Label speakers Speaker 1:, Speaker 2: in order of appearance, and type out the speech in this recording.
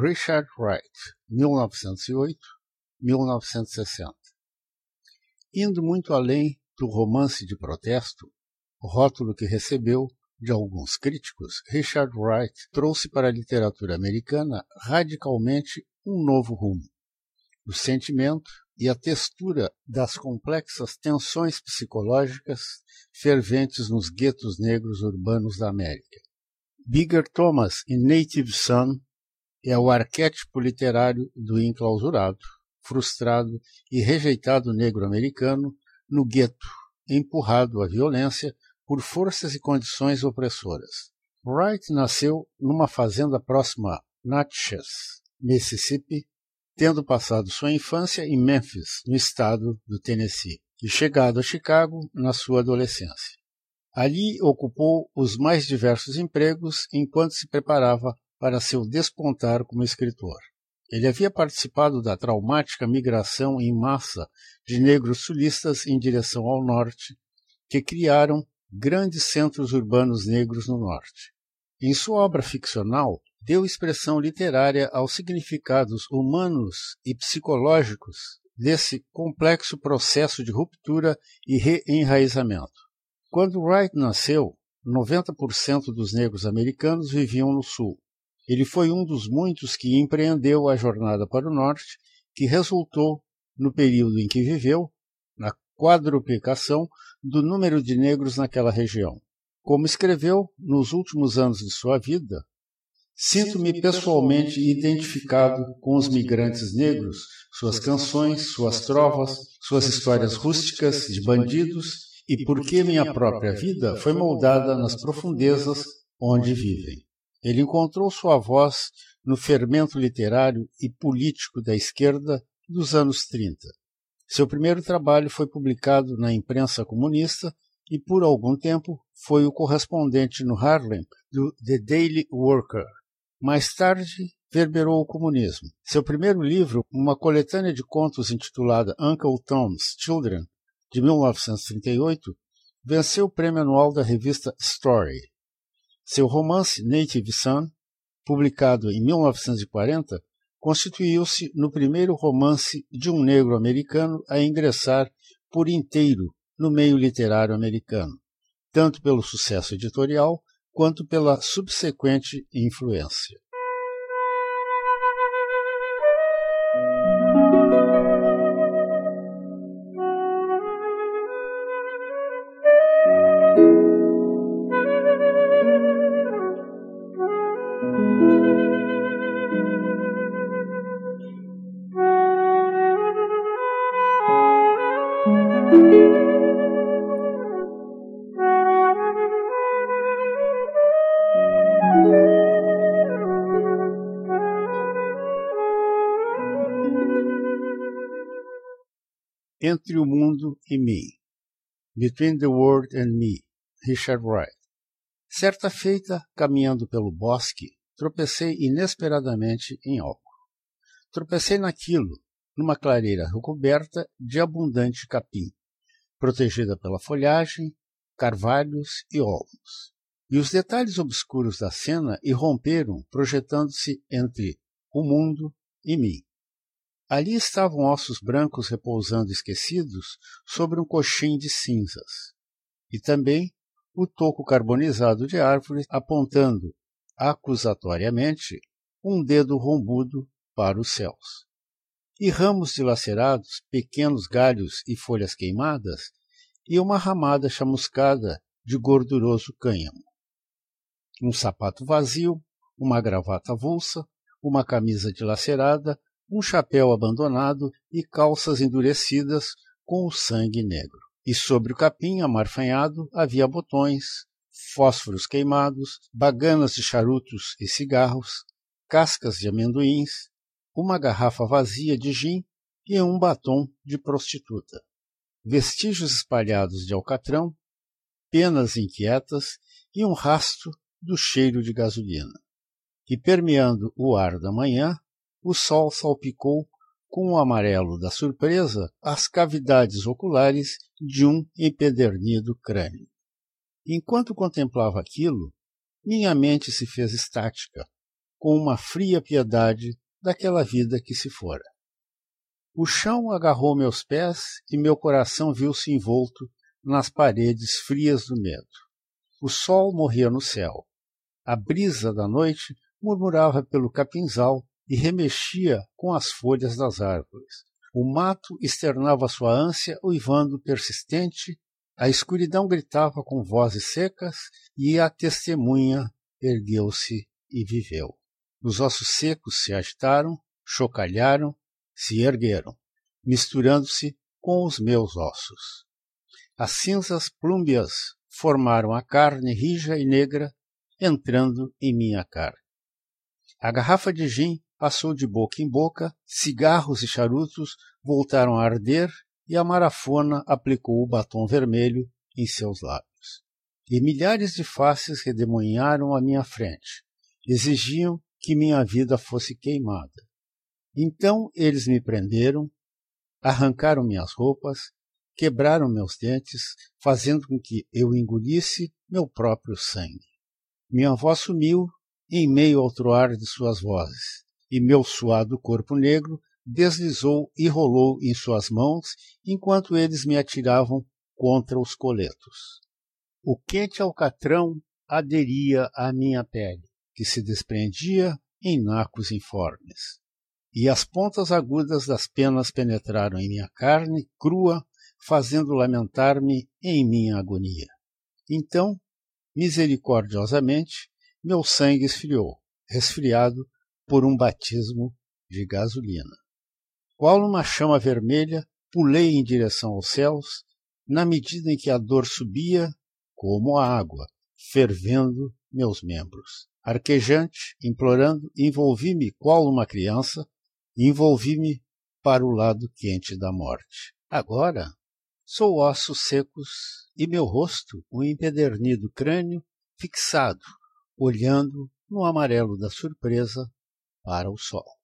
Speaker 1: Richard Wright, 1908-1960 Indo muito além do romance de protesto, o rótulo que recebeu de alguns críticos, Richard Wright trouxe para a literatura americana radicalmente um novo rumo. O sentimento e a textura das complexas tensões psicológicas ferventes nos guetos negros urbanos da América. Bigger Thomas em Native Son é o arquétipo literário do enclausurado, frustrado e rejeitado negro americano no gueto, empurrado à violência por forças e condições opressoras. Wright nasceu numa fazenda próxima a Natchez, Mississippi, tendo passado sua infância em Memphis, no estado do Tennessee, e chegado a Chicago na sua adolescência. Ali ocupou os mais diversos empregos enquanto se preparava para seu despontar como escritor. Ele havia participado da traumática migração em massa de negros sulistas em direção ao norte, que criaram grandes centros urbanos negros no norte. Em sua obra ficcional, deu expressão literária aos significados humanos e psicológicos desse complexo processo de ruptura e reenraizamento. Quando Wright nasceu, 90% dos negros americanos viviam no sul. Ele foi um dos muitos que empreendeu a jornada para o norte, que resultou, no período em que viveu, na quadruplicação do número de negros naquela região. Como escreveu nos últimos anos de sua vida, Sinto-me pessoalmente identificado com os migrantes negros, suas canções, suas trovas, suas histórias rústicas de bandidos e porque minha própria vida foi moldada nas profundezas onde vivem. Ele encontrou sua voz no fermento literário e político da esquerda dos anos 30. Seu primeiro trabalho foi publicado na imprensa comunista e, por algum tempo, foi o correspondente no Harlem do The Daily Worker. Mais tarde, verberou o comunismo. Seu primeiro livro, uma coletânea de contos intitulada Uncle Tom's Children, de 1938, venceu o prêmio anual da revista Story. Seu romance Native Son, publicado em 1940, constituiu-se no primeiro romance de um negro americano a ingressar por inteiro no meio literário americano, tanto pelo sucesso editorial quanto pela subsequente influência. Entre o Mundo e Mim. Between the World and Me, Richard Wright. Certa feita, caminhando pelo bosque, tropecei inesperadamente em algo. Tropecei naquilo, numa clareira recoberta de abundante capim, protegida pela folhagem, carvalhos e olmos. E os detalhes obscuros da cena irromperam, projetando-se entre o mundo e mim. Ali estavam ossos brancos repousando esquecidos sobre um coxim de cinzas. E também o toco carbonizado de árvores apontando, acusatoriamente, um dedo rombudo para os céus. E ramos dilacerados, pequenos galhos e folhas queimadas, e uma ramada chamuscada de gorduroso cânhamo. Um sapato vazio, uma gravata avulsa, uma camisa dilacerada um chapéu abandonado e calças endurecidas com o sangue negro. E sobre o capim amarfanhado havia botões, fósforos queimados, baganas de charutos e cigarros, cascas de amendoins, uma garrafa vazia de gin e um batom de prostituta. Vestígios espalhados de alcatrão, penas inquietas e um rastro do cheiro de gasolina. E permeando o ar da manhã, o sol salpicou com o amarelo da surpresa as cavidades oculares de um empedernido crânio. Enquanto contemplava aquilo, minha mente se fez estática, com uma fria piedade daquela vida que se fora. O chão agarrou meus pés e meu coração viu-se envolto nas paredes frias do medo. O sol morria no céu. A brisa da noite murmurava pelo capinzal e remexia com as folhas das árvores. O mato externava sua ânsia uivando persistente, a escuridão gritava com vozes secas e a testemunha ergueu-se e viveu. Os ossos secos se agitaram, chocalharam, se ergueram, misturando-se com os meus ossos. As cinzas plúmbias formaram a carne rija e negra entrando em minha carne. A garrafa de gin passou de boca em boca, cigarros e charutos voltaram a arder e a marafona aplicou o batom vermelho em seus lábios. E milhares de faces redemoinharam à minha frente, exigiam que minha vida fosse queimada. Então eles me prenderam, arrancaram minhas roupas, quebraram meus dentes, fazendo com que eu engolisse meu próprio sangue. Minha voz sumiu em meio ao troar de suas vozes, e meu suado corpo negro deslizou e rolou em suas mãos enquanto eles me atiravam contra os coletos. O quente alcatrão aderia à minha pele, que se desprendia em nacos informes. E as pontas agudas das penas penetraram em minha carne crua, fazendo lamentar-me em minha agonia. Então, misericordiosamente, meu sangue esfriou, resfriado por um batismo de gasolina. Qual numa chama vermelha, pulei em direção aos céus, na medida em que a dor subia, como a água, fervendo meus membros. Arquejante, implorando, envolvi-me qual uma criança, envolvi-me para o lado quente da morte. Agora sou ossos secos e meu rosto, um empedernido crânio, fixado, olhando no amarelo da surpresa para o sol.